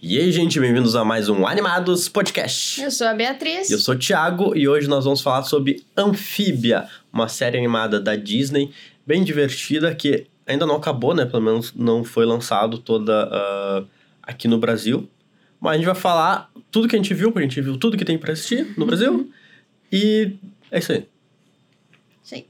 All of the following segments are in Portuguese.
E aí, gente, bem-vindos a mais um Animados Podcast. Eu sou a Beatriz. E eu sou o Thiago e hoje nós vamos falar sobre Anfíbia, uma série animada da Disney, bem divertida, que ainda não acabou, né? Pelo menos não foi lançado toda uh, aqui no Brasil. Mas a gente vai falar tudo que a gente viu, porque a gente viu tudo que tem pra assistir no Brasil. Uhum. E é isso aí. Sim.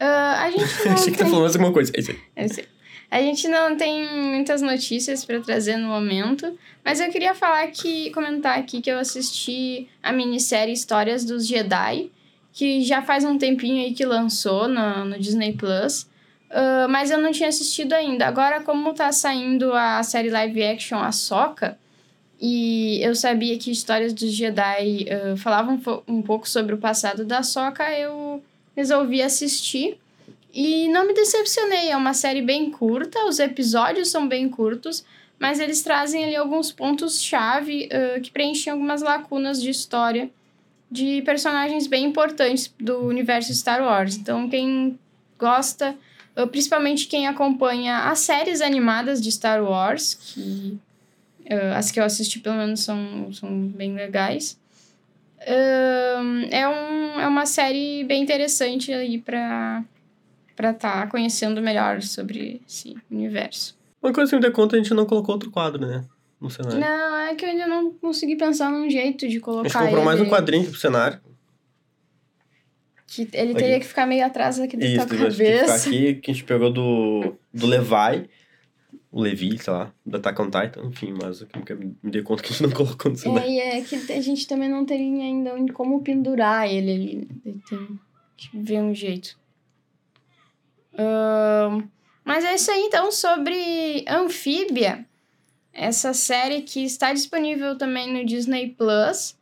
Uh, a gente Achei que tá falando mais alguma coisa. É isso aí. Eu sei. A gente não tem muitas notícias para trazer no momento, mas eu queria falar que comentar aqui que eu assisti a minissérie Histórias dos Jedi, que já faz um tempinho aí que lançou no, no Disney Plus. Uh, mas eu não tinha assistido ainda. Agora, como tá saindo a série live action Ahsoka, e eu sabia que Histórias dos Jedi uh, falavam um, pouco sobre o passado da Ahsoka, eu resolvi assistir. E não me decepcionei, é uma série bem curta, os episódios são bem curtos, mas eles trazem ali alguns pontos-chave uh, que preenchem algumas lacunas de história de personagens bem importantes do universo Star Wars. Então, quem gosta, uh, principalmente quem acompanha as séries animadas de Star Wars, que uh, as que eu assisti pelo menos são, são bem legais. é, um, é uma série bem interessante aí para para estar tá conhecendo melhor sobre esse universo. Uma coisa que me deu conta, a gente não colocou outro quadro, né? No cenário. Não, é que eu ainda não consegui pensar num jeito de colocar A gente comprou ele. mais um quadrinho pro cenário. Que ele Aqui. teria que ficar meio atrás aqui da Isso, tua acho que ficar cabeça. aqui, que a gente pegou do, do Levi, o Levi, sei lá, da Attack on Titan, enfim, mas eu me dei conta que a gente não colocou no cenário. É, e é que a gente também não teria ainda como pendurar ele ali. Tem que ver um jeito. Ahn, mas é isso aí, então, sobre Anfíbia. Essa série que está disponível também no Disney Plus.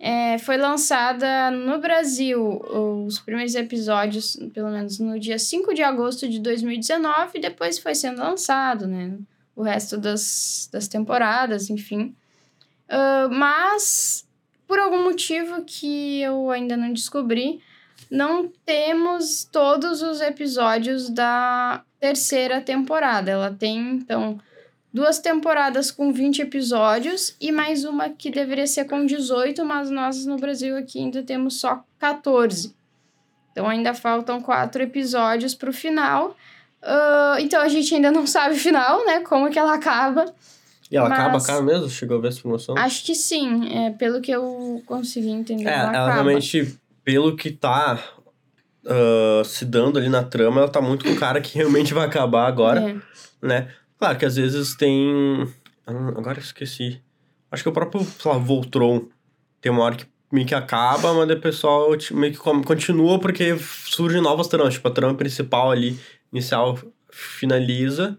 É, foi lançada no Brasil, os primeiros episódios, pelo menos no dia 5 de agosto de 2019, e depois foi sendo lançado, né? O resto das, das temporadas, enfim. Ah, mas, por algum motivo que eu ainda não descobri, não temos todos os episódios da terceira temporada. Ela tem, então, duas temporadas com 20 episódios e mais uma que deveria ser com 18, mas nós no Brasil aqui ainda temos só 14. Então ainda faltam quatro episódios para o final. Ah, então a gente ainda não sabe o final, né? Como que ela acaba. E ela acaba, mas- acaba mesmo? Chegou a ver essa informação? Acho que sim, é, pelo que eu consegui entender. é, ela, ela realmente, pelo que tá ah, se dando ali na trama, ela tá muito com o cara que realmente vai acabar agora, É. né? Claro que às vezes tem... Ah, Agora eu esqueci. Acho que o próprio, sei lá, Voltron tem uma hora que meio que acaba, mas o pessoal meio que continua porque surgem novas tramas. Tipo, a trama principal ali, inicial, finaliza,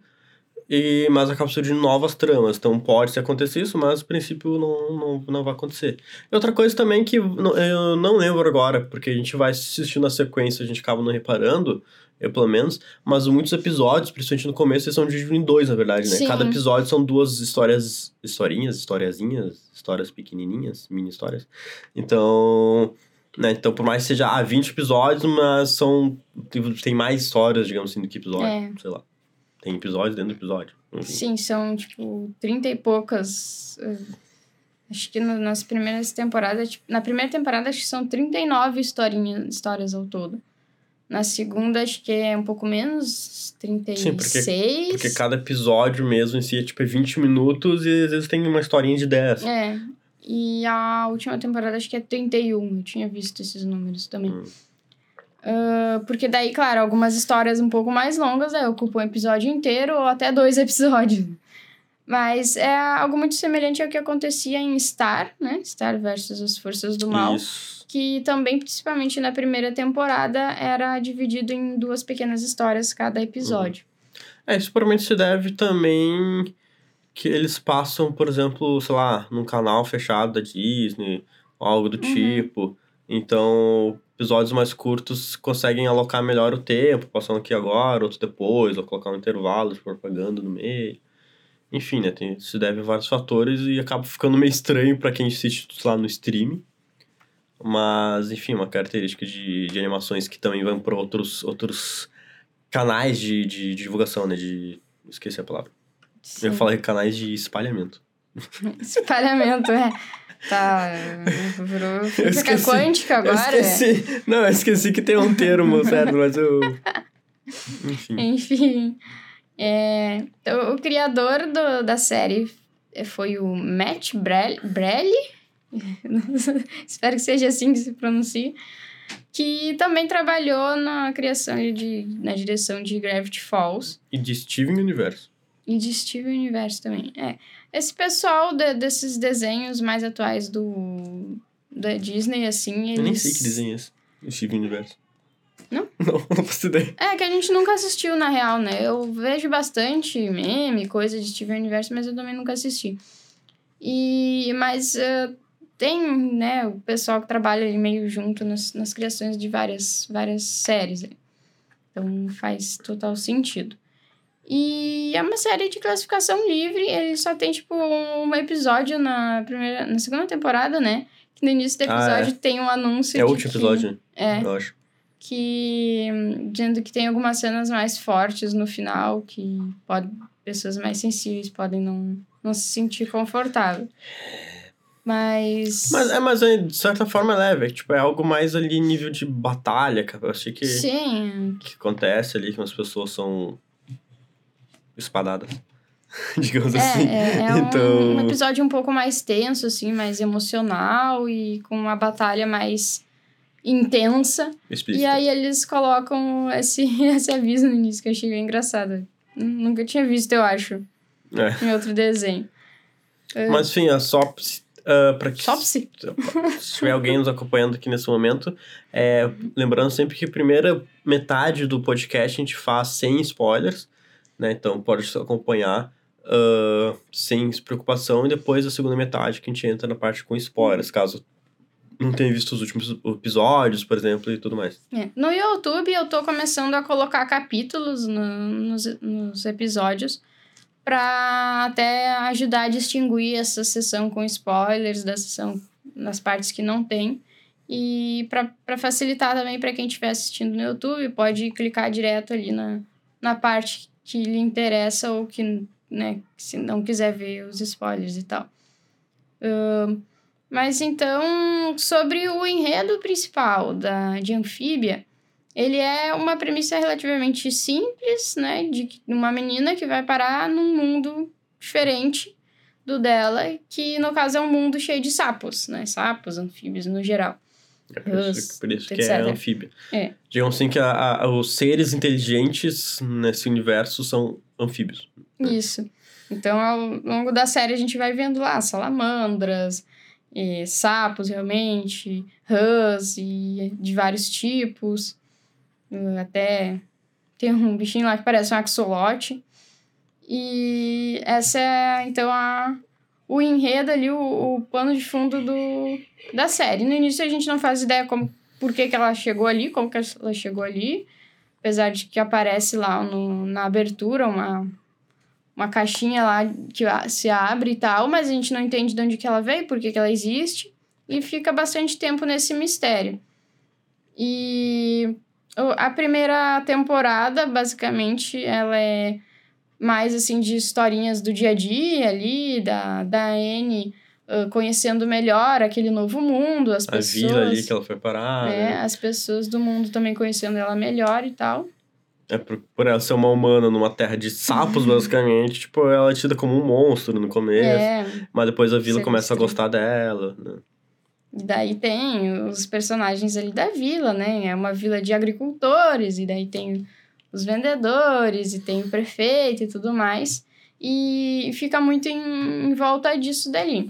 e, mas acaba surgindo novas tramas. Então pode ser acontecer isso, mas a princípio não, não, não vai acontecer. E outra coisa também que eu não lembro agora, porque a gente vai assistindo a sequência, a gente acaba não reparando, eu pelo menos, mas muitos episódios, principalmente no começo, eles são divididos em dois, na verdade, né? Sim. Cada episódio são duas histórias, historinhas, historiazinhas, histórias pequenininhas, mini histórias. Então, né? Então, por mais que seja ah, 20 episódios, mas são tem- tem mais histórias, digamos assim, do que episódio, É. sei lá. Tem episódios dentro do episódio. Enfim. Sim, são tipo 30 e poucas. eh, acho que no- nas primeiras temporadas. Tipo, na primeira temporada, acho que são 39 historinhas, histórias ao todo. Na segunda, acho que é um pouco menos, 36. Porque cada episódio mesmo em si é tipo é 20 minutos e às vezes tem uma historinha de 10. É. E a última temporada acho que é 31. Eu tinha visto esses números também. Hum. Ah, porque daí, claro, algumas histórias um pouco mais longas aí ocupam um episódio inteiro ou até dois episódios. Mas é algo muito semelhante ao que acontecia em Star, né? Star versus as Forças do Mal. Isso. Que também, principalmente na primeira temporada, era dividido em duas pequenas histórias cada episódio. É, isso provavelmente se deve também que eles passam, por exemplo, sei lá, num canal fechado da Disney, ou algo do Uhum. tipo. Então, episódios mais curtos conseguem alocar melhor o tempo, passando aqui agora, outro depois, ou colocar um intervalo de propaganda no meio. Enfim, né, tem, se deve a vários fatores e acaba ficando meio estranho pra quem assiste lá no stream. Mas, enfim, uma característica de, de animações que também vão para outros, outros canais de, de, divulgação, né? De. Esqueci a palavra. Eu Sim. falei canais de espalhamento. Espalhamento, é. Tá. Virou física esqueci. quântica agora. Eu esqueci. Não, eu esqueci que tem um termo, certo? Mas eu. Enfim. Enfim. É, então, o criador do, da série foi o Matt Brel- Brelli. Espero que seja assim que se pronuncia. Que também trabalhou na criação e de, na direção de Gravity Falls. E de Steven Universo. E de Steven Universe também. É. Esse pessoal de- desses desenhos mais atuais do da Disney, assim, eles... Eu nem sei que desenho é esse. O Steven Universo. Não? Não, não faço ideia. É, que a gente nunca assistiu, na real, né? Eu vejo bastante meme, coisa de Steven Universe, mas eu também nunca assisti. E... Mas eh, tem, né, o pessoal que trabalha ali meio junto nas, nas criações de várias, várias séries. né? Então faz total sentido. E é uma série de classificação livre, ele só tem, tipo, um episódio na primeira... Na segunda temporada, né? Que no início do Ah, episódio tem um anúncio É o último que- episódio, né? É, eu acho. que dizendo que tem algumas cenas mais fortes no final que pode pessoas mais sensíveis podem não, não se sentir confortável mas, Mas, é, mas é, de certa forma é leve. é, Tipo, é algo mais ali nível de batalha, cara. Eu achei que, sim que acontece ali, que as pessoas são espadadas. Digamos é, assim. é, é um- então... um episódio um pouco mais tenso assim mais emocional e com uma batalha mais intensa explícito. e aí eles colocam esse, esse aviso no início que eu achei bem engraçado nunca tinha visto eu acho É. em outro desenho Mas enfim, a SOPS, uh, para que Sopsi? se tiver alguém nos acompanhando aqui nesse momento, é, lembrando sempre que a primeira metade do podcast a gente faz sem spoilers, né? Então pode acompanhar uh, sem preocupação e depois a segunda metade que a gente entra na parte com spoilers, caso não tenha visto os últimos episódios, por exemplo, e tudo mais. É. No YouTube, eu tô começando a colocar capítulos no- nos, nos episódios para até ajudar a distinguir essa sessão com spoilers da sessão nas partes que não tem. E para facilitar também para quem estiver assistindo no YouTube, pode clicar direto ali na, na parte que lhe interessa ou que, né, se não quiser ver os spoilers e tal. Ahn, mas então, sobre o enredo principal da, de Anfíbia, ele é uma premissa relativamente simples, né? De uma menina que vai parar num mundo diferente do dela, que no caso é um mundo cheio de sapos, né? Sapos, anfíbios no geral. É por isso, Os- por isso que etc. é anfíbia. É. Digamos assim que a- a- os seres inteligentes nesse universo são anfíbios. Isso. Então, ao longo da série, a gente vai vendo lá salamandras, eh, sapos, realmente, rãs e de vários tipos. Até tem um bichinho lá que parece um axolote. E essa é, então, a, o enredo ali, o, o pano de fundo do, da série. No início, a gente não faz ideia como, por que, que ela chegou ali, como que ela chegou ali. Apesar de que aparece lá no, na abertura uma, uma caixinha lá que se abre e tal, mas a gente não entende de onde que ela veio, por que, que ela existe, e fica bastante tempo nesse mistério. E a primeira temporada, basicamente, ela é mais assim de historinhas do dia a dia ali, da, da Anne ah, conhecendo melhor aquele novo mundo, as A pessoas. vila ali que ela foi parar. né, né? as pessoas do mundo também conhecendo ela melhor e tal. É por, por ela ser uma humana numa terra de sapos, basicamente, tipo, ela é tida como um monstro no começo. É, Mas depois a vila Ser começa a gostar dela, né? E daí tem os personagens ali da vila, né? É uma vila de agricultores, e daí tem os vendedores, e tem o prefeito e tudo mais. E fica muito em, em volta disso dali.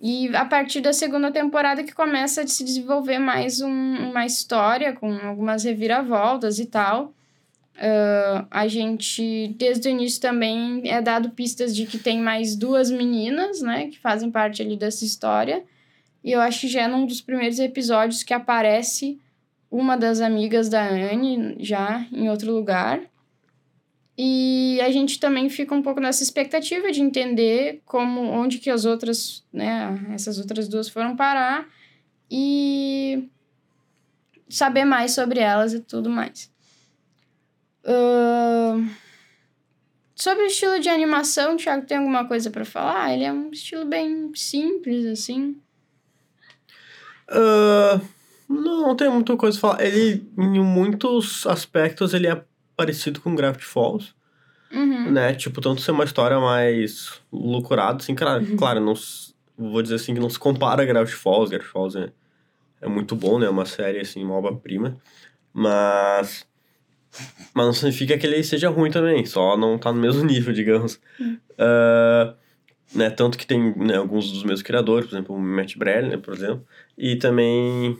E a partir da segunda temporada que começa a se desenvolver mais um- uma história com algumas reviravoltas e tal. Ah, a gente, desde o início também, é dado pistas de que tem mais duas meninas, né? Que fazem parte ali dessa história. E eu acho que já é num dos primeiros episódios que aparece uma das amigas da Anne já em outro lugar. E a gente também fica um pouco nessa expectativa de entender como onde que as outras, né, essas outras duas foram parar e saber mais sobre elas e tudo mais. Ahn, sobre o estilo de animação, Thiago, tem alguma coisa pra falar? Ele é um estilo bem simples, assim. Ah, não, não tem muita coisa pra falar. Ele, em muitos aspectos, ele é parecido com Gravity Falls, Uhum. né? Tipo, tanto ser uma história mais loucurada, assim, claro, claro, não, vou dizer assim que não se compara a Gravity Falls. Gravity Falls é, é muito bom, né? É uma série, assim, uma obra-prima. Mas... Mas não significa que ele seja ruim também, só não tá no mesmo nível, digamos. Ah, né, tanto que tem né, alguns dos mesmos criadores, por exemplo, o Matt Brel, né, por exemplo, e também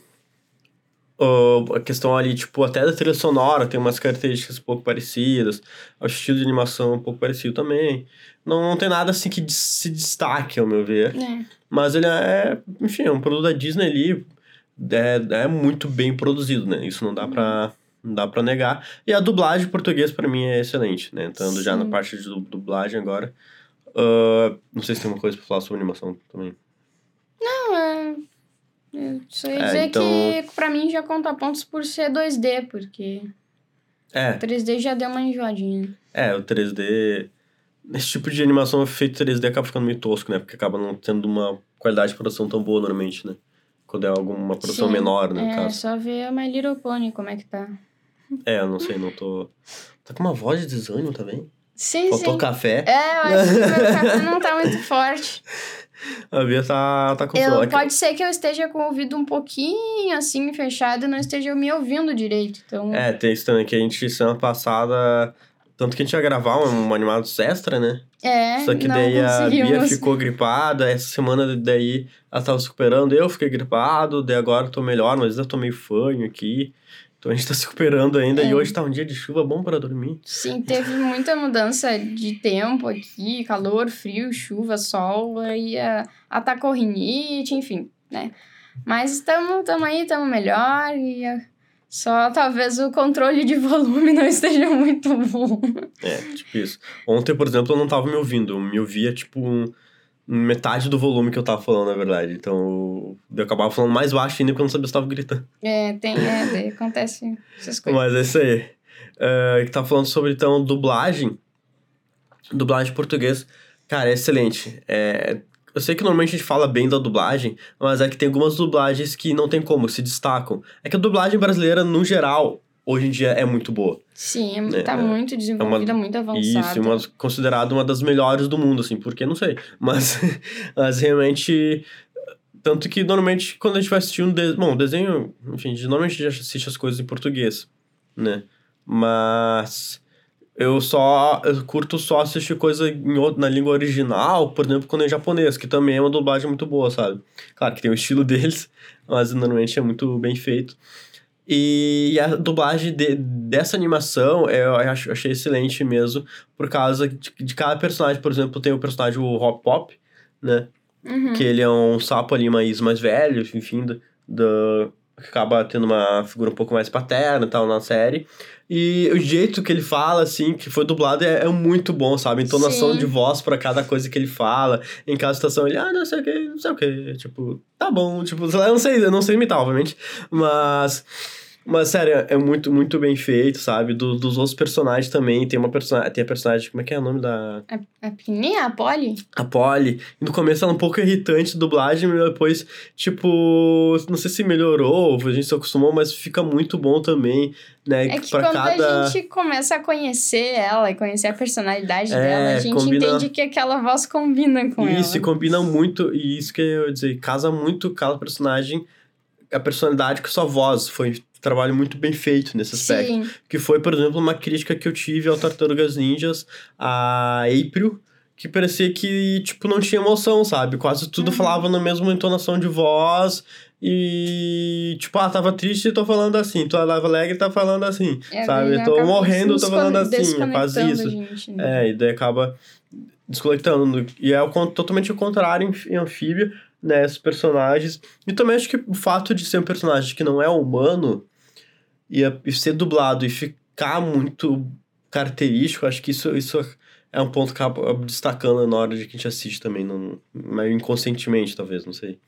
a questão ali, tipo, até da trilha sonora tem umas características um pouco parecidas, o estilo de animação é um pouco parecido também. Não, não tem nada assim que se destaque, ao meu ver. É. Mas ele é, enfim, é um produto da Disney ali, é, é muito bem produzido, né? Isso não dá pra, não dá pra negar. E a dublagem em português, pra mim, é excelente, né? Entrando já na Sim. parte de du- dublagem agora. Ah, não sei se tem uma coisa pra falar sobre animação também. Não, é. Eu só ia É, dizer então- que pra mim já conta pontos por ser 2D, porque É, 3D já deu uma enjoadinha. é, o 3D... Esse tipo de animação feito 3D acaba ficando meio tosco, né? Porque acaba não tendo uma qualidade de produção tão boa normalmente, né? Quando é alguma produção Sim, menor, né, É, caso. só ver a My Little Pony como é que tá. É, eu não sei, não tô... Tá com uma voz de desânimo também? Sim, Faltou sim. café. É, eu acho que meu café não tá muito forte. A Bia tá, tá com Eu, sono. Pode ser que eu esteja com o ouvido um pouquinho assim fechado e não esteja me ouvindo direito. Então, É, tem isso também, que a gente, semana passada... Tanto que a gente ia gravar um, um Animados Extra, né? é, Só que daí a Bia ficou gripada. Essa semana daí ela tava se recuperando. Eu fiquei gripado, daí agora eu tô melhor, mas ainda tô meio fanho aqui. Então a gente tá se recuperando ainda. É. E hoje tá um dia de chuva bom para dormir. Sim, teve muita mudança de tempo aqui, calor, frio, chuva, sol, aí a, atacou rinite, enfim, né? Mas estamos tamo aí, estamos melhor e só talvez o controle de volume não esteja muito bom. É, tipo isso. Ontem, por exemplo, eu não tava me ouvindo. Eu me ouvia, tipo, um- metade do volume que eu tava falando, na verdade. Então, eu acabava falando mais baixo ainda porque eu não sabia se tava gritando. É, tem, é, acontece essas coisas. Mas é isso aí. É, que tá falando sobre, então, dublagem. Dublagem em português. Cara, é excelente. É, eu sei que normalmente a gente fala bem da dublagem, mas é que tem algumas dublagens que não tem como, se destacam. É que a dublagem brasileira, no geral, hoje em dia é muito boa. Sim, É, tá é, muito desenvolvida, muito avançada. Isso, uma, considerada uma das melhores do mundo, assim, porque não sei. Mas, mas realmente. Tanto que normalmente quando a gente vai assistir um desenho. Bom, desenho, enfim, a gente normalmente já assiste as coisas em português, né? Mas. Eu só. Eu curto só assistir coisa em outro, na língua original, por exemplo, quando é em japonês, que também é uma dublagem muito boa, sabe? Claro que tem o estilo deles, mas normalmente é muito bem feito. E a dublagem de, dessa animação eu acho, achei excelente mesmo, por causa de, de cada personagem. Por exemplo, tem o personagem o Hop Pop, né? Uhum. Que ele é um sapo ali mais, mais velho, enfim, do, do, acaba tendo uma figura um pouco mais paterna e tal na série. E o jeito que ele fala, assim, que foi dublado é, é muito bom, sabe? Entonação Sim. de voz pra cada coisa que ele fala. Em cada situação, ele, ah, não sei o que, não sei o que. Tipo, tá bom, tipo, eu não sei, eu não sei imitar, obviamente. Mas. Mas, sério, é muito, muito bem feito, sabe? Do- dos outros personagens também. Tem uma personagem. Tem a personagem. Como é que é o nome da. A, a pequenininha, a Polly? A Polly. E no começo ela é um pouco irritante, dublagem, mas depois, tipo. Não sei se melhorou, a gente se acostumou, mas fica muito bom também, né? É que pra quando cada. a gente começa a conhecer ela e conhecer a personalidade É, dela, a gente combina- entende que aquela voz combina com Isso, e ela. combina muito, e isso que eu ia dizer, casa muito cada personagem, a personalidade com sua voz. Foi trabalho muito bem feito nesse aspecto. Sim, Que foi, por exemplo, uma crítica que eu tive ao Tartarugas Ninjas, a April, que parecia que, tipo, não tinha emoção, sabe? Quase tudo Uhum. falava na mesma entonação de voz. E, tipo, ah, tava triste e tô falando assim. Tô alegre tá falando assim. é, sabe? Tô morrendo, tô falando assim. É quase isso. gente, né? É, e daí acaba desconectando. E é o totalmente o contrário em, em Anfíbia, né? Esses personagens. E também acho que o fato de ser um personagem que não é humano e, e ser dublado e ficar muito característico, acho que isso, isso é um ponto que acaba destacando na hora de que a gente assiste também, não, meio inconscientemente, talvez, não sei.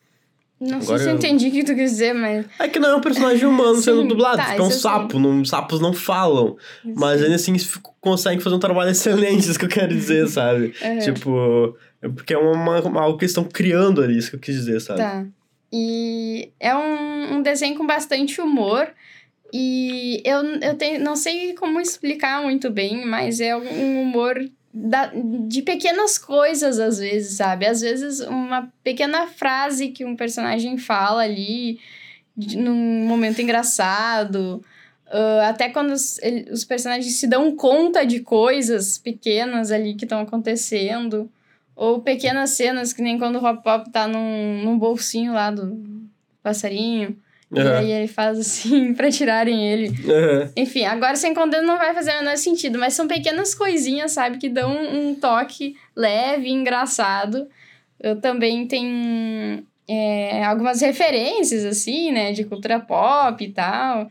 Não Agora sei se eu entendi o que tu quis dizer, mas. É que não é um personagem humano Sim, sendo dublado, tá, tipo, é um isso sei. sapo, não, sapos não falam. Mas ainda assim conseguem fazer um trabalho excelente, isso que eu quero dizer, sabe? Aham. Tipo, porque é uma, uma- algo que eles estão criando ali, isso que eu quis dizer, sabe? Tá. E é um, um desenho com bastante humor. E eu, eu tenho, não sei como explicar muito bem, mas é um humor da, de pequenas coisas, às vezes, sabe? Às vezes, uma pequena frase que um personagem fala ali, de- num momento engraçado. ah, até quando os, ele- os personagens se dão conta de coisas pequenas ali que estão acontecendo. Ou pequenas cenas, que nem quando o Hop Pop tá num, num bolsinho lá do passarinho. E Aham. aí ele faz assim pra tirarem ele. Aham. Enfim, agora sem condeno não vai fazer o menor sentido, mas são pequenas coisinhas, sabe, que dão um toque leve e engraçado. Eu também tenho é, algumas referências, assim, né, de cultura pop e tal,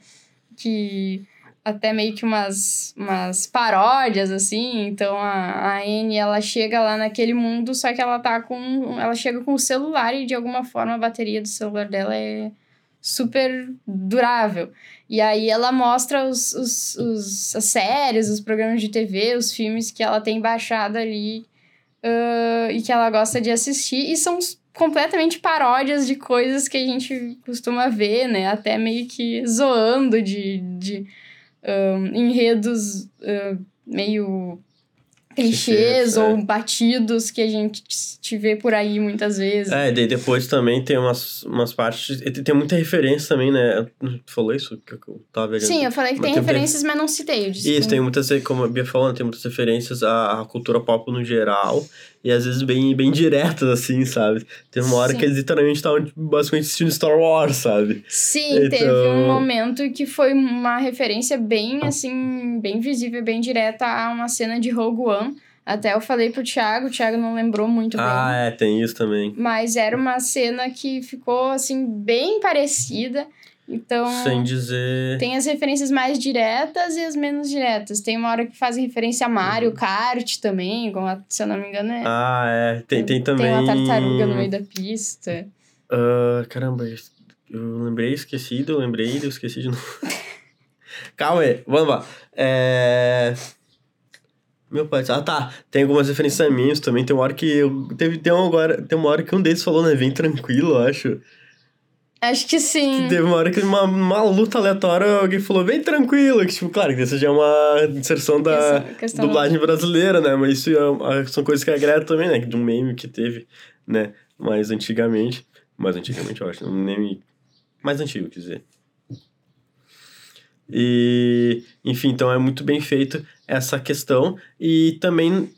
que até meio que umas, umas paródias, assim. Então a, a Anne, ela chega lá naquele mundo, só que ela tá com. Ela chega com o celular e de alguma forma a bateria do celular dela é super durável. E aí ela mostra os, os, os, as séries, os programas de TV, os filmes que ela tem baixado ali ah, e que ela gosta de assistir. E são completamente paródias de coisas que a gente costuma ver, né? Até meio que zoando de, de enredos ah, meio clichês Clichês, é. ou batidos que a gente te vê por aí muitas vezes. É, daí depois também tem umas, umas partes. Tem, tem muita referência também, né? Tu falou isso? Que eu tava vendo. Sim, eu falei que Mas tem tem- referências, mas não citei. Isso, que- tem muitas, como a Bia falou, né, tem muitas referências à, à cultura pop no geral. E às vezes bem, bem diretas, assim, sabe? Tem uma hora Sim. que eles literalmente estavam tipo, basicamente assistindo Star Wars, sabe? Sim, teve Então- um momento que foi uma referência bem, assim, bem visível, bem direta a uma cena de Rogue One. Até eu falei pro Thiago, o Thiago não lembrou muito Ah, bem. é, tem isso também. Mas era uma cena que ficou, assim, bem parecida. Então, Sem dizer. tem as referências mais diretas e as menos diretas. Tem uma hora que fazem referência a Mario Kart também, como a- se eu não me engano é... Uhum. Ah, é. Tem, tem também. Tem uma tartaruga no meio da pista. Ah, caramba, eu lembrei, esqueci, eu lembrei, eu esqueci de novo. Calma aí, vamos lá. É... Meu pai, ah tá, tem algumas referências a também, tem uma hora que eu, teve, tem, uma agora, tem uma hora que um deles falou, né, vem tranquilo, eu acho. Acho que sim. Teve uma hora que uma, uma luta aleatória, alguém falou, vem tranquilo, que tipo, claro, que essa já é uma inserção da Questão- questão- dublagem brasileira, né, mas isso é- são coisas que agrega também, né, de um meme que teve, né, mais antigamente, mais antigamente eu acho, um meme mais antigo, quer dizer. E, enfim, então é muito bem feito essa questão. E também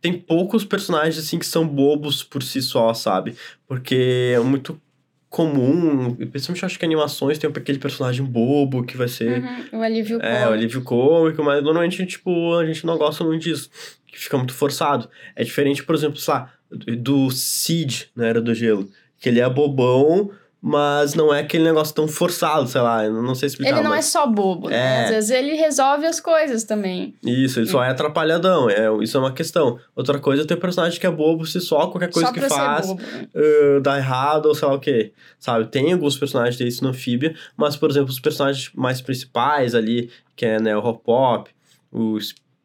tem poucos personagens, assim, que são bobos por si só, sabe? Porque é muito comum, principalmente acho que animações tem aquele personagem bobo que vai ser Uhum, o alívio é, o alívio cômico, mas normalmente, tipo, a gente não gosta muito disso, que fica muito forçado. É diferente, por exemplo, sei lá, do Cid, na Era do Gelo, que ele é bobão, mas não é aquele negócio tão forçado, sei lá, eu não sei explicar. Ele não é mas... só bobo, né? É. Às vezes ele resolve as coisas também. Isso, ele só é atrapalhadão, é, isso é uma questão. Outra coisa é ter personagem que é bobo se só, qualquer coisa só que faz né? uh, dá errado ou sei lá o que, sabe? Tem alguns personagens desses no Amphibia, mas, por exemplo, os personagens mais principais ali, que é né, o Hop Pop, o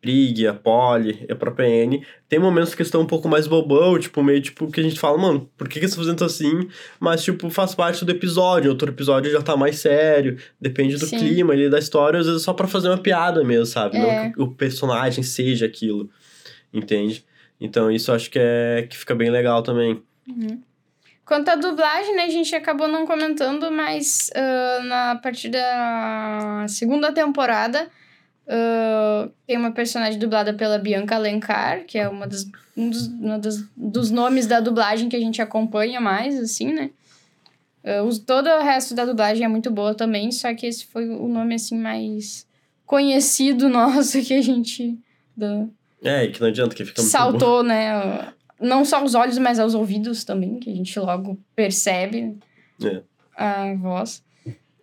Sprig, a Polly a própria Anne, tem momentos que estão um pouco mais bobão, tipo, meio tipo, que a gente fala, mano, por que, que você tá fazendo assim? Mas, tipo, faz parte do episódio, outro episódio já tá mais sério, depende do Sim. clima ali da história, às vezes é só pra fazer uma piada mesmo, sabe? É. Não que o personagem seja aquilo, entende? Então, isso eu acho que, é, que fica bem legal também. Uhum. Quanto à dublagem, né, a gente acabou não comentando, mas ah, na partir da segunda temporada ah, tem uma personagem dublada pela Bianca Alencar, que é uma das, um dos, uma das- dos nomes da dublagem que a gente acompanha mais, assim, né? Ah, os- todo o resto da dublagem é muito boa também, só que esse foi o nome, assim, mais conhecido nosso que a gente... da- É, que não adianta, que fica muito bom. saltou, né? Não só os olhos, mas aos ouvidos também, que a gente logo percebe É. a voz.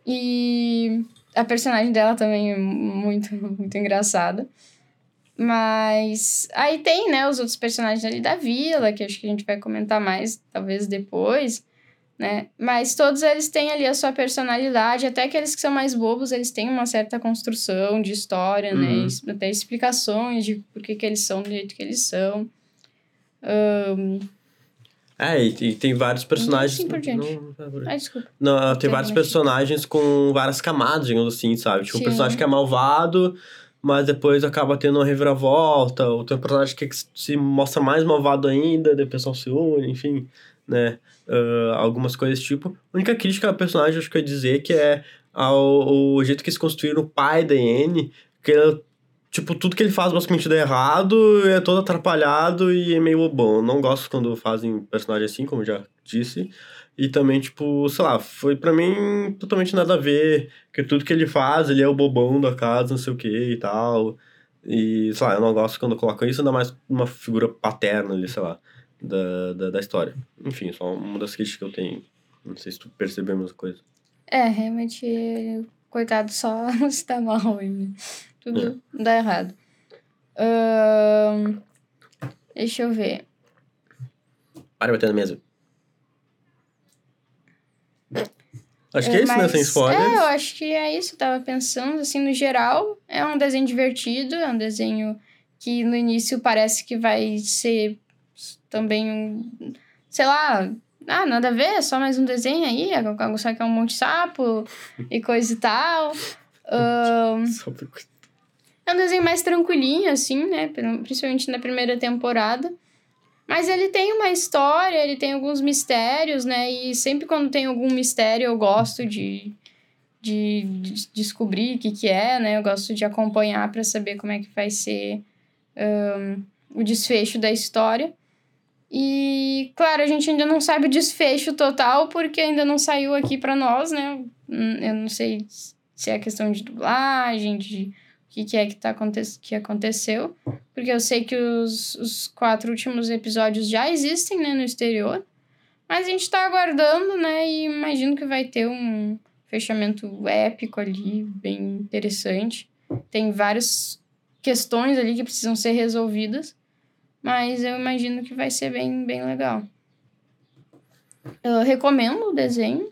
E a personagem dela também é muito, muito engraçada. Mas aí tem, né, os outros personagens ali da vila, que acho que a gente vai comentar mais, talvez depois. né? Mas todos eles têm ali a sua personalidade, até aqueles que são mais bobos, eles têm uma certa construção de história, né? Uhum. Es- Até explicações de por que, que eles são do jeito que eles são. Ahn, É, e, e tem vários personagens. assim por diante. Não. Ai, desculpa. Não, tem vários personagens com várias camadas, digamos assim, sabe? Tipo, um Sim. personagem que é malvado, mas depois acaba tendo uma reviravolta, ou tem um personagem que se mostra mais malvado ainda, daí o pessoal se une, enfim, né? Ah, algumas coisas tipo. A única crítica ao personagem, acho que eu ia dizer, que é ao, o jeito que eles construíram o pai da Anne, que ele, tipo, tudo que ele faz basicamente dá errado, é todo atrapalhado e é meio. Eu não gosto quando fazem personagem assim, como já disse. E também, tipo, sei lá, foi pra mim totalmente nada a ver. Porque tudo que ele faz, ele é o bobão da casa, não sei o que e tal. E, sei lá, eu não gosto quando colocam isso, ainda mais uma figura paterna ali, sei lá, da, da, da história. Enfim, só uma das críticas que eu tenho. Não sei se tu percebeu a mesma coisa. É, realmente, coitado, só se dá mal aí, né? Tudo dá errado. Deixa eu ver. Para bater na mesa. Acho que é isso, né? mas- Sem spoilers. É, eu acho que é isso. Eu tava pensando, assim, no geral, é um desenho divertido, é um desenho que no início parece que vai ser também um. Sei lá. Ah, nada a ver, é só mais um desenho aí, é- só que é um monte de sapo e coisa e tal. Pra- é um desenho mais tranquilinho, assim, né? Principalmente na primeira temporada. Mas ele tem uma história, ele tem alguns mistérios, né? E sempre quando tem algum mistério eu gosto de, de, de descobrir o que, que é, né? Eu gosto de acompanhar para saber como é que vai ser ahn, o desfecho da história. E, claro, a gente ainda não sabe o desfecho total, porque ainda não saiu aqui para nós, né? Eu não sei se é questão de dublagem, de que, que é que, tá aconte que aconteceu. Porque eu sei que os, os quatro últimos episódios já existem, né, no exterior. Mas a gente tá aguardando, né, e imagino que vai ter um fechamento épico ali, bem interessante. Tem várias questões ali que precisam ser resolvidas. Mas eu imagino que vai ser bem, bem legal. Eu recomendo o desenho.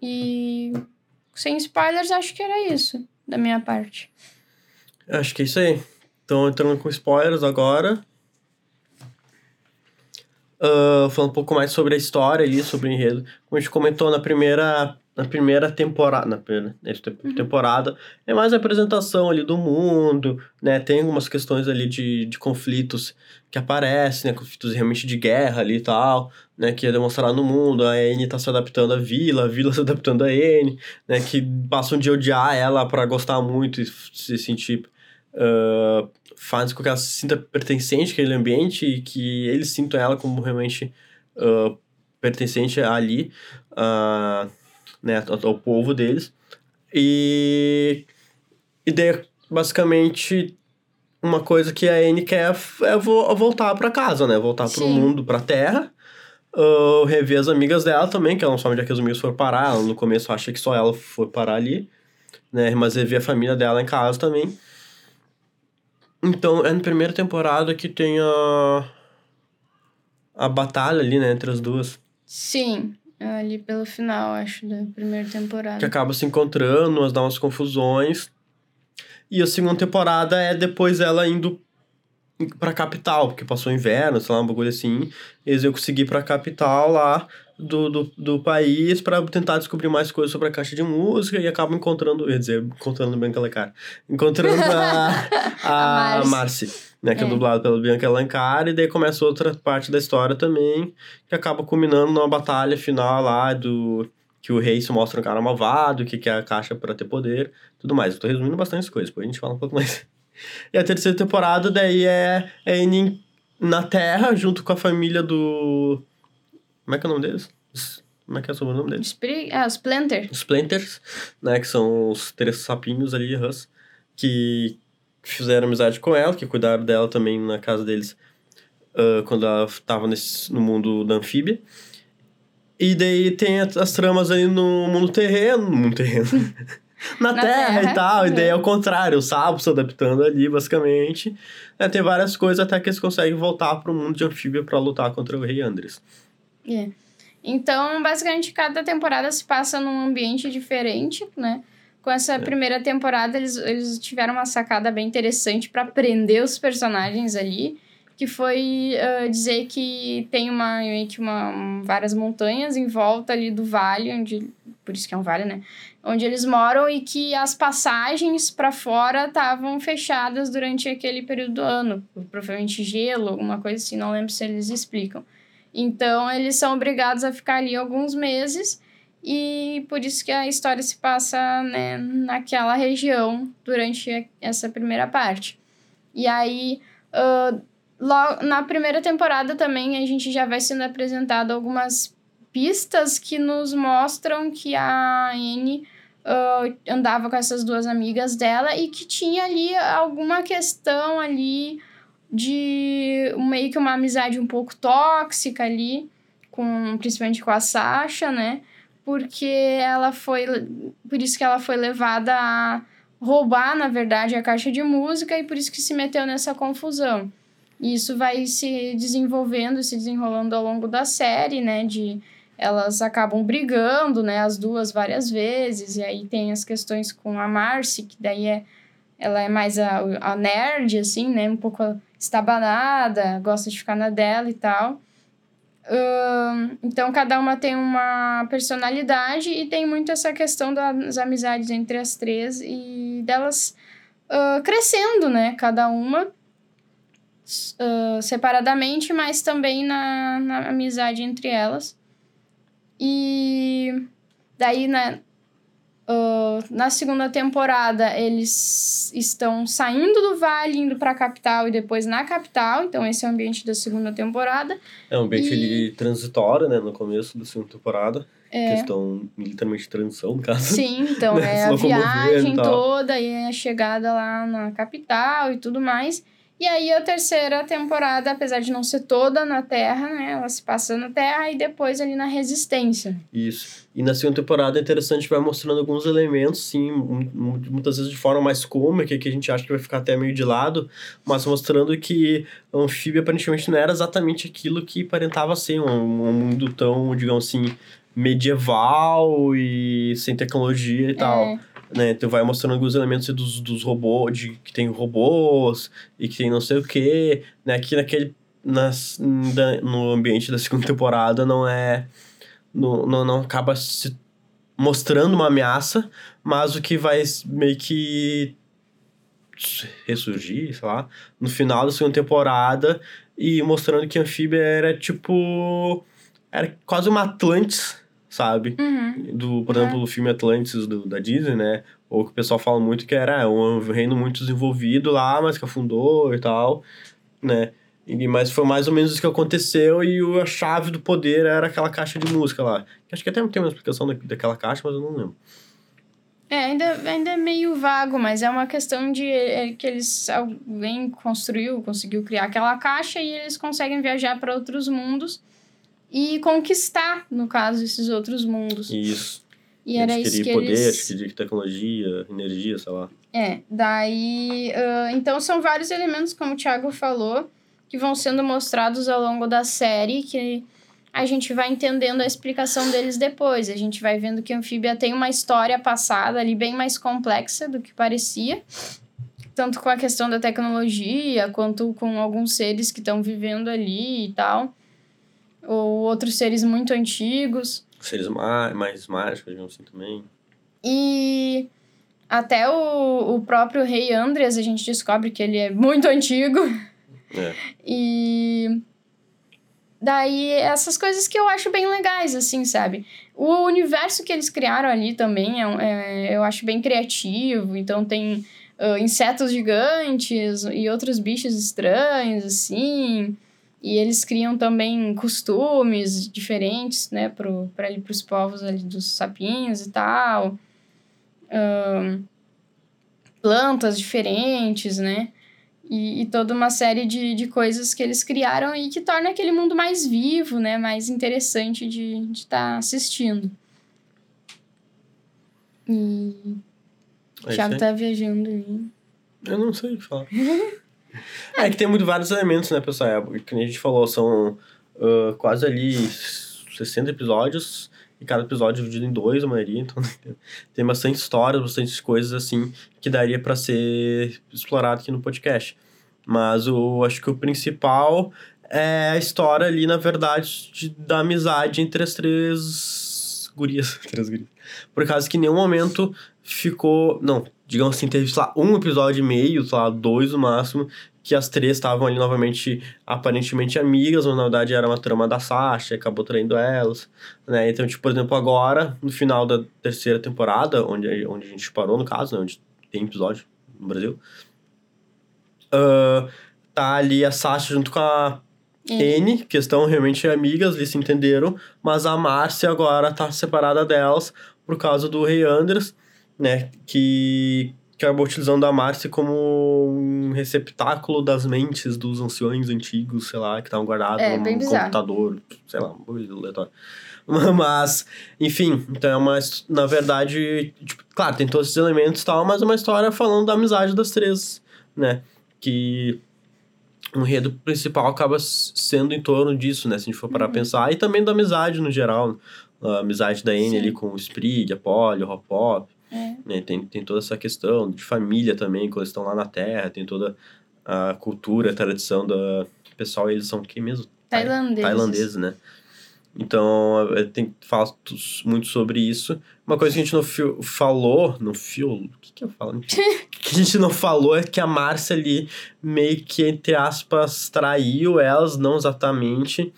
E sem spoilers, acho que era isso da minha parte. Acho que é isso aí. Então, entrando com spoilers agora. Ah, falando um pouco mais sobre a história ali, sobre o enredo. Como a gente comentou na primeira, na primeira temporada. Na primeira te- temporada, é mais a apresentação ali do mundo, né? Tem algumas questões ali de, de conflitos que aparecem, né? Conflitos realmente de guerra ali e tal, né? Que é demonstrado no mundo. A Anne tá se adaptando à vila, a vila se adaptando a Anne, né? Que passam de odiar ela pra gostar muito e se sentir ah, faz com que ela se sinta pertencente àquele ambiente e que eles sintam ela como realmente ah, pertencente ali, ah, né, ao, ao povo deles. E, e daí, basicamente, uma coisa que a Anne quer é vo- voltar para casa, né? Voltar pro Sim. mundo, pra terra. Ah, rever as amigas dela também, que ela não sabe onde é que as amigas foram parar. Ela no começo acha que só ela foi parar ali, né? Mas rever a família dela em casa também. Então, é na primeira temporada que tem a. a batalha ali, né, entre as duas. Sim, ali pelo final, acho, da primeira Que temporada. acaba se encontrando, umas dá umas confusões. E a segunda temporada é depois ela indo pra capital, porque passou inverno, sei lá, um bagulho assim. Eles iam conseguir ir pra capital lá do, do, do país pra tentar descobrir mais coisas sobre a caixa de música e acabam encontrando, ia dizer, encontrando aquela cara. Encontrando a, a, A Marcy. né, que é, É. dublado pela Bianca Alencar, e daí começa outra parte da história também, que acaba culminando numa batalha final lá do que o rei se mostra um cara malvado, que quer a caixa para ter poder, tudo mais. Eu tô resumindo bastante coisas, depois a gente fala um pouco mais. E a terceira temporada daí é, é na Terra, junto com a família do... Como é que é o nome deles? Como é que é o sobrenome deles? Sprig... Ah, os Planter. Os Planters, né, que são os três sapinhos ali, Hus, que fizeram amizade com ela, que cuidaram dela também na casa deles ah, quando ela tava nesse, no mundo da anfíbia. E daí tem as, as tramas aí no mundo terreno, no mundo terreno, na, Na terra, terra, e tal, e daí é. é o contrário, o sapo se adaptando ali, basicamente. É, tem várias coisas até que eles conseguem voltar pro mundo de anfíbia pra lutar contra o rei Andres. É. Então, basicamente, cada temporada se passa num ambiente diferente, né? Com essa É. primeira temporada, eles, eles tiveram uma sacada bem interessante para prender os personagens ali, que foi ah, dizer que tem uma, meio que uma, um- várias montanhas em volta ali do vale, onde, por isso que é um vale, né? Onde eles moram e que as passagens para fora estavam fechadas durante aquele período do ano, provavelmente gelo, alguma coisa assim, não lembro se eles explicam. Então, eles são obrigados a ficar ali alguns meses e por isso que a história se passa né, naquela região durante essa primeira parte. E aí, ah, lo- na primeira temporada também, a gente já vai sendo apresentado algumas pistas que nos mostram que a Anne ah, andava com essas duas amigas dela e que tinha ali alguma questão ali de meio que uma amizade um pouco tóxica ali, com principalmente com a Sasha, né? Porque ela foi. Por isso que ela foi levada a roubar, na verdade, a caixa de música e por isso que se meteu nessa confusão. E isso vai se desenvolvendo, se desenrolando ao longo da série, né? De elas acabam brigando, né? As duas várias vezes. E aí tem as questões com a Marcy, que daí é ela é mais a, a nerd, assim, né? Um pouco estabanada, gosta de ficar na dela e tal. Ahn, então, cada uma tem uma personalidade e tem muito essa questão das amizades entre as três e delas ah, crescendo, né? Cada uma ah, separadamente, mas também na, na amizade entre elas. E daí, né? Ah, na segunda temporada, eles estão saindo do vale, indo pra capital e depois na capital. Então, esse é o ambiente da segunda temporada. É um ambiente E- transitório, né? No começo da segunda temporada. É. Que estão literalmente em transição, no caso. Sim, então Né, é a viagem e toda e a chegada lá na capital e tudo mais. E aí a terceira temporada, apesar de não ser toda na Terra, né? Ela se passa na Terra e depois ali na Resistência. Isso. E na segunda temporada é interessante, vai mostrando alguns elementos, sim, mu- mu- muitas vezes de forma mais cômica, que a gente acha que vai ficar até meio de lado, mas mostrando que a anfíbia aparentemente não era exatamente aquilo que aparentava ser, um, um mundo tão, digamos assim, medieval e sem tecnologia e tal. Né? Então vai mostrando alguns elementos dos, dos robôs, de que tem robôs e que tem não sei o que, né? Que naquele nas, da- no ambiente da segunda temporada não é não, não, não acaba se mostrando uma ameaça, mas o que vai meio que ressurgir, sei lá, no final da segunda temporada e mostrando que anfíbia era tipo era quase uma Atlantis, sabe? uhum, do, por exemplo, o filme Atlantis do, da Disney, né? Ou que o pessoal fala muito que era um reino muito desenvolvido lá, mas que afundou e tal, né? E, mas foi mais ou menos isso que aconteceu e o- a chave do poder era aquela caixa de música lá. Que Acho que até tem uma explicação da, daquela caixa, mas eu não lembro. É, ainda, ainda é meio vago, mas é uma questão de é, que eles. Alguém construiu, conseguiu criar aquela caixa e eles conseguem viajar para outros mundos e conquistar, no caso, esses outros mundos. Isso. E era isso que poder, eles. acho que de tecnologia, energia, sei lá. É, daí. ah, então são vários elementos, como o Thiago falou, que vão sendo mostrados ao longo da série, que a gente vai entendendo a explicação deles depois. A gente vai vendo que a anfíbia tem uma história passada ali bem mais complexa do que parecia. Tanto com a questão da tecnologia, quanto com alguns seres que estão vivendo ali e tal. Ou outros seres muito antigos. Seres ma mais mágicos, digamos assim, também. E até o, o próprio rei Andreas, a gente descobre que ele é muito antigo. É. E daí essas coisas que eu acho bem legais, assim, sabe? O universo que eles criaram ali também é, é- eu acho bem criativo. Então tem ah, insetos gigantes e outros bichos estranhos, assim. E eles criam também costumes diferentes, né, pro, pra ali, pros povos ali dos sapinhos e tal. Ahn, plantas diferentes, né? E, e toda uma série de, de coisas que eles criaram e que torna aquele mundo mais vivo, né? Mais interessante de estar de tá assistindo. E o É Thiago tá viajando aí. Eu não sei o que falar. é que tem muito vários elementos, né, pessoal? É, que a gente falou, são ah, quase ali 60 episódios, e cada episódio dividido em dois, a maioria, então tem bastante histórias, bastante coisas assim que daria para ser explorado aqui no podcast. Mas eu acho que o principal é a história ali, na verdade, de, da amizade entre as três gurias. três gurias. Por causa que em nenhum momento ficou. Não, digamos assim, teve, sei lá, um episódio e meio, sei lá, dois no máximo, que as três estavam ali novamente aparentemente amigas, mas na verdade era uma trama da Sasha, acabou traindo elas, né? Então, tipo, por exemplo, agora, no final da terceira temporada, onde, onde a gente parou, no caso, né? Onde tem episódio no Brasil, uh, tá ali a Sasha junto com a N, que estão realmente amigas, eles se entenderam, mas a Márcia agora tá separada delas por causa do Rei Anders, né? Que acabou utilizando a Márcia como um receptáculo das mentes dos anciões antigos, sei lá, que estavam guardados É, num computador, sei lá, um bagulho aleatório. Mas, enfim, então é uma. Na verdade, tipo, claro, tem todos esses elementos e tal, mas é uma história falando da amizade das três, né? Que o enredo principal acaba sendo em torno disso, né? Se a gente for parar Uhum. pensar. E também da amizade no geral. A amizade da Anne ali com o Sprig, a Polly, o Hop Hop. É. Né? Tem, tem toda essa questão de família também, quando eles estão lá na Terra. Tem toda a cultura, a tradição da... Pessoal, eles são quem mesmo? Tailandeses. Tailandeses, né? Então, é, tem fala muito sobre isso. Uma coisa que a gente não fio- falou, no fio, o que que eu falo? que a gente não falou é que a Márcia ali meio que, entre aspas, traiu elas, não exatamente.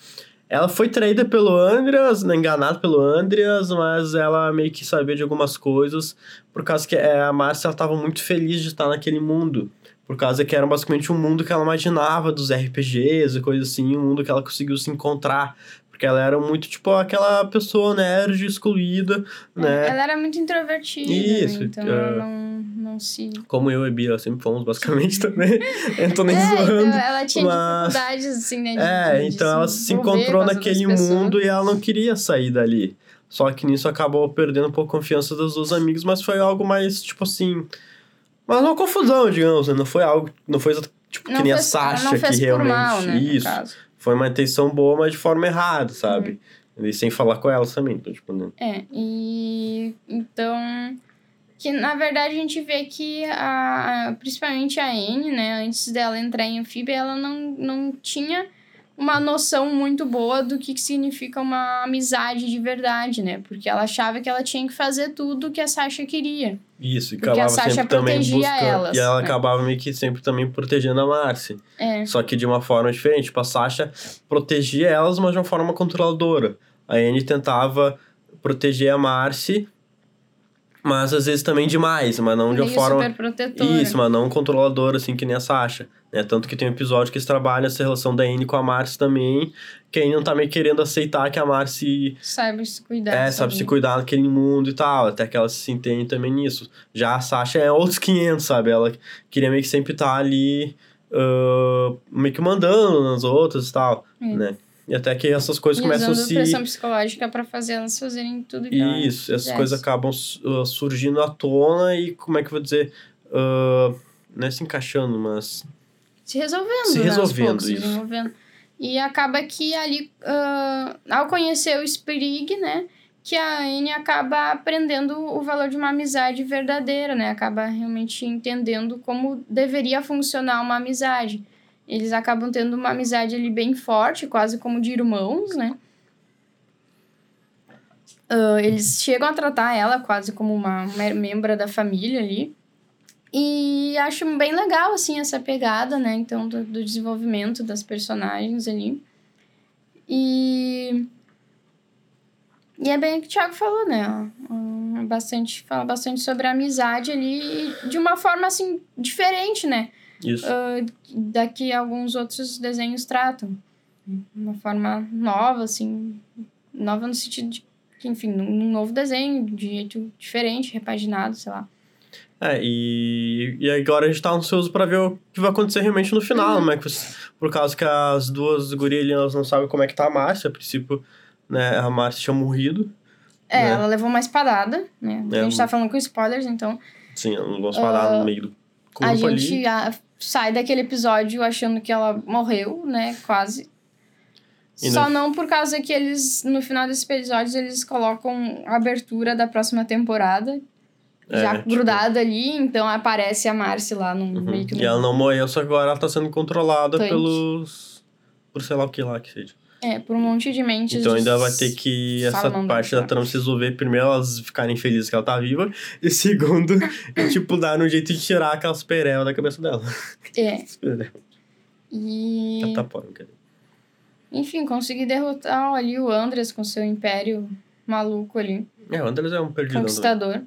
Ela foi traída pelo Andreas, né, enganada pelo Andreas, mas ela meio que sabia de algumas coisas, por causa que é, a Márcia estava muito feliz de estar naquele mundo. Por causa que era basicamente um mundo que ela imaginava dos RPGs e coisas assim, um mundo que ela conseguiu se encontrar. Porque ela era muito, tipo, aquela pessoa nerd, excluída, né? Ela era muito introvertida, Isso, né? então é. ela não, não se... Como eu e Bia sempre fomos, basicamente, também. eu tô nem é, zoando. então ela tinha mas- dificuldades, assim, né? de- É, de então ela se encontrou naquele mundo e ela não queria sair dali. Só que nisso acabou perdendo um pouco a confiança dos dois amigos, mas foi algo mais, tipo assim. Mas uma confusão, digamos, né? Não foi algo. Não foi tipo Não que nem a fez- ela Sasha que realmente. mal, né, no Isso. Foi uma intenção boa, mas de forma errada, sabe? Uhum. E sem falar com elas também. Então, tipo, né? É, e então que na verdade a gente vê que a, a- principalmente a Anne, né, antes dela entrar em Amphibia, ela não, não tinha uma noção muito boa do que, que significa uma amizade de verdade, né? Porque ela achava que ela tinha que fazer tudo que a Sasha queria. Isso, e acabava Sasha sempre também protegia buscando. elas, e ela né? acabava meio que sempre também protegendo a Marcy. É, Só que de uma forma diferente. Tipo, a Sasha protegia elas, mas de uma forma controladora. A Anne tentava proteger a Marcy, mas às vezes também demais, mas não de uma forma. super protetora. Isso, mas não controladora, assim, que nem a Sasha. Né? Tanto que tem um episódio que eles trabalham essa relação da Anne com a Marcy também, que a Anne não tá meio querendo aceitar que a Marcy Sabe se cuidar. é, sabe se cuidar naquele mundo e tal, até que ela se entende também nisso. Já a Sasha é outros 500, sabe? Ela queria meio que sempre estar ali, ah, meio que mandando nas outras e tal, É. né? E até que essas coisas E começam a se... pressão psicológica pra fazer elas fazerem tudo que Isso, essas coisas acabam uh, surgindo à tona e, como é que eu vou dizer, ah, não é se encaixando, mas... se resolvendo, Se né, resolvendo, poucos, se isso. desenvolvendo. E acaba que ali, ah, ao conhecer o Sprig, né, que a Anne acaba aprendendo o valor de uma amizade verdadeira, né, acaba realmente entendendo como deveria funcionar uma amizade. Eles acabam tendo uma amizade ali bem forte, quase como de irmãos, né. Ah, eles chegam a tratar ela quase como uma, uma membra da família ali. E acho bem legal, assim, essa pegada, né? Então, do, do desenvolvimento das personagens ali. E... E é bem o que o Thiago falou, né? Bastante, fala bastante sobre a amizade ali de uma forma, assim, diferente, né? Isso. Ah, da que alguns outros desenhos tratam. Uma forma nova, assim. Nova no sentido de que, enfim, num novo desenho, de jeito diferente, repaginado, sei lá. É, e, e agora a gente tá ansioso pra ver o que vai acontecer realmente no final, Uhum. né? Por causa que as duas elas não sabem como é que tá a Márcia. A princípio, né, a Márcia tinha morrido. É, né? ela levou uma espadada, né? É, a gente tá falando com spoilers, então Sim, ela não gosta de parar no meio do Ah, a corpo gente ah, sai daquele episódio achando que ela morreu, né? Quase. E Só no- não por causa que eles, no final desses episódios, eles colocam a abertura da próxima temporada. É, já tipo- grudada ali, então aparece a Marcy lá no Uhum. meio que no... E ela não morreu, só que agora ela tá sendo controlada pelos. Por sei lá o que lá que seja. É, por um monte de mentes. Então ainda vai ter que essa parte da trama se resolver. Primeiro, elas ficarem felizes que ela tá viva. E segundo, e, tipo, dar um jeito de tirar aquelas perel da cabeça dela. É. E. Catapora. Enfim, consegui derrotar ali o Andres com seu império maluco ali. É, o Andres é um perdidão. também. conquistador.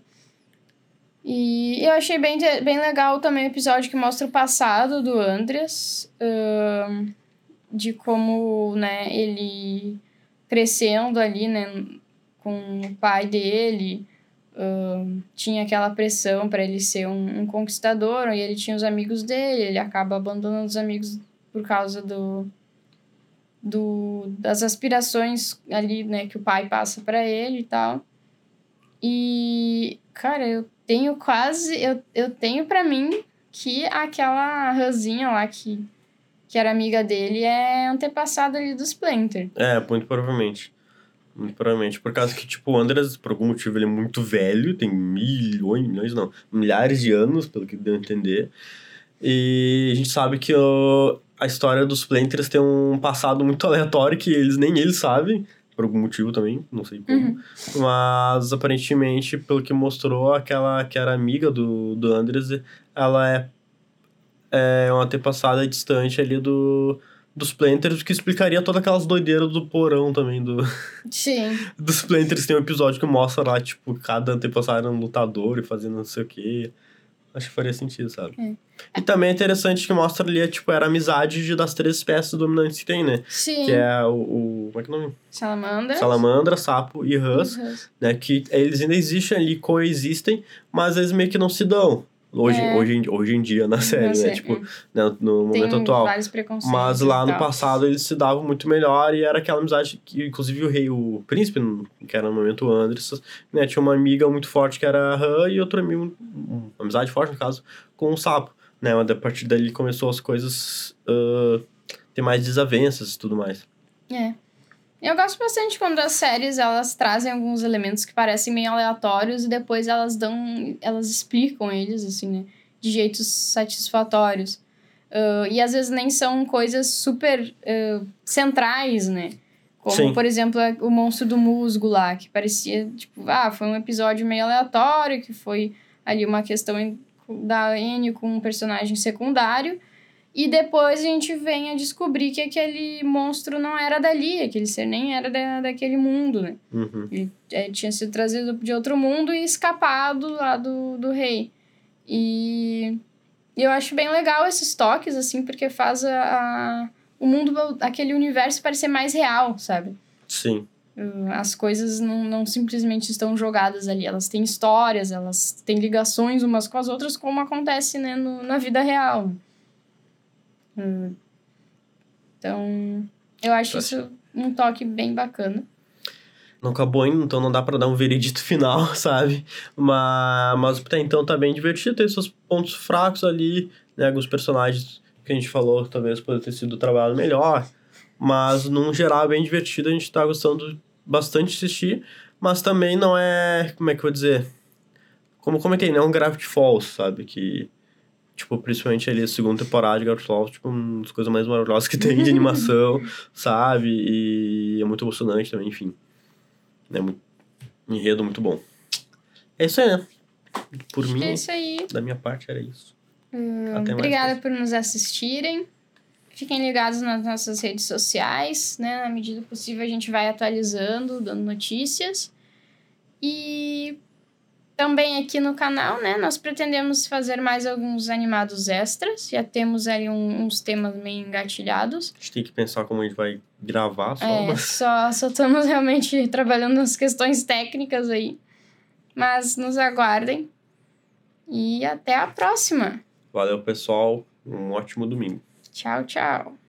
E eu achei bem, bem legal também o episódio que mostra o passado do Andreas, ahn, de como, né, ele crescendo ali, né, com o pai dele, ahn, tinha aquela pressão para ele ser um, um conquistador, e ele tinha os amigos dele, ele acaba abandonando os amigos por causa do, do das aspirações ali, né, que o pai passa para ele e tal. E, cara, eu tenho quase. Eu, eu tenho pra mim que aquela Ranzinha lá que, que era amiga dele é antepassada ali dos Splinter. É, muito provavelmente. Muito provavelmente. Por causa que, tipo, o Andres, por algum motivo, ele é muito velho, tem milhões, milhões não, milhares de anos, pelo que deu a entender. E a gente sabe que o, a história dos Planters tem um passado muito aleatório que eles nem eles sabem, por algum motivo também, não sei como. Uhum. Mas aparentemente, pelo que mostrou, aquela que era amiga do, do Andres, ela é, é uma antepassada distante ali do, dos Planters, o que explicaria todas aquelas doideiras do porão também do, Sim. dos Planters. Tem um episódio que mostra lá, tipo, cada antepassado era um lutador e fazendo não sei o quê. Acho que faria sentido, sabe? É. E também é interessante que mostra ali, tipo, era a amizade de, das três espécies dominantes que tem, né? Sim. Que é o, o... Como é que é o nome? Salamandra. Salamandra, sapo e rãs Uhum. né? Que eles ainda existem ali, coexistem, mas eles meio que não se dão. Hoje, É. hoje, em- hoje em dia, na série, né? sei, Tipo, hum. né, no momento Tem atual. Mas lá no passado eles se davam muito melhor e era aquela amizade que, inclusive, o rei, o príncipe, que era no momento o Anderson, né? Tinha uma amiga muito forte que era a Han e outro amigo, uma amizade forte, no caso, com o sapo, né? Mas a partir dali começou as coisas ah, ter mais desavenças e tudo mais. É. Eu gosto bastante quando as séries elas trazem alguns elementos que parecem meio aleatórios e depois elas dão. elas explicam eles, assim, né? De jeitos satisfatórios. Ah, e às vezes nem são coisas super ah, centrais, né? Como, Sim. por exemplo, o monstro do musgo lá, que parecia, tipo, ah, foi um episódio meio aleatório, que foi ali uma questão da Anne com um personagem secundário. E depois a gente vem a descobrir que aquele monstro não era dali, aquele ser nem era da, daquele mundo, né? Uhum. Ele é, tinha sido trazido de outro mundo e escapado lá do, do rei. E eu acho bem legal esses toques, assim, porque faz a, a- o mundo, aquele universo parecer mais real, sabe? Sim. Uh, As coisas não, não simplesmente estão jogadas ali, elas têm histórias, elas têm ligações umas com as outras, como acontece né, no, na vida real. Hum. Então, eu acho Tá isso um toque bem bacana. Não acabou ainda, então não dá pra dar um veredito final, sabe? Mas, mas até então tá bem divertido, tem seus pontos fracos ali, né? Alguns personagens que a gente falou talvez poderia ter sido trabalhado melhor. Mas, num geral, é bem divertido, a gente tá gostando bastante de assistir. Mas também não é, como é que eu vou dizer? Como comentei, não é um Gravity Falls, sabe? Que, tipo, principalmente ali a segunda temporada de Gravity Falls, tipo, uma das coisas mais maravilhosas que tem de animação, sabe? E é muito emocionante também, enfim. É muito, um enredo muito bom. É isso aí, né? Por Acho mim, é isso aí. da minha parte, era isso. Hum, Até mais, Obrigada pessoal. por nos assistirem. Fiquem ligados nas nossas redes sociais, né? Na medida possível a gente vai atualizando, dando notícias. E também aqui no canal, né? Nós pretendemos fazer mais alguns animados extras. Já temos ali um- uns temas meio engatilhados. A gente tem que pensar como a gente vai gravar só, É, mas só, só estamos realmente trabalhando nas questões técnicas aí. Mas nos aguardem. E até a próxima. valeu, pessoal. Um ótimo domingo. Tchau, tchau.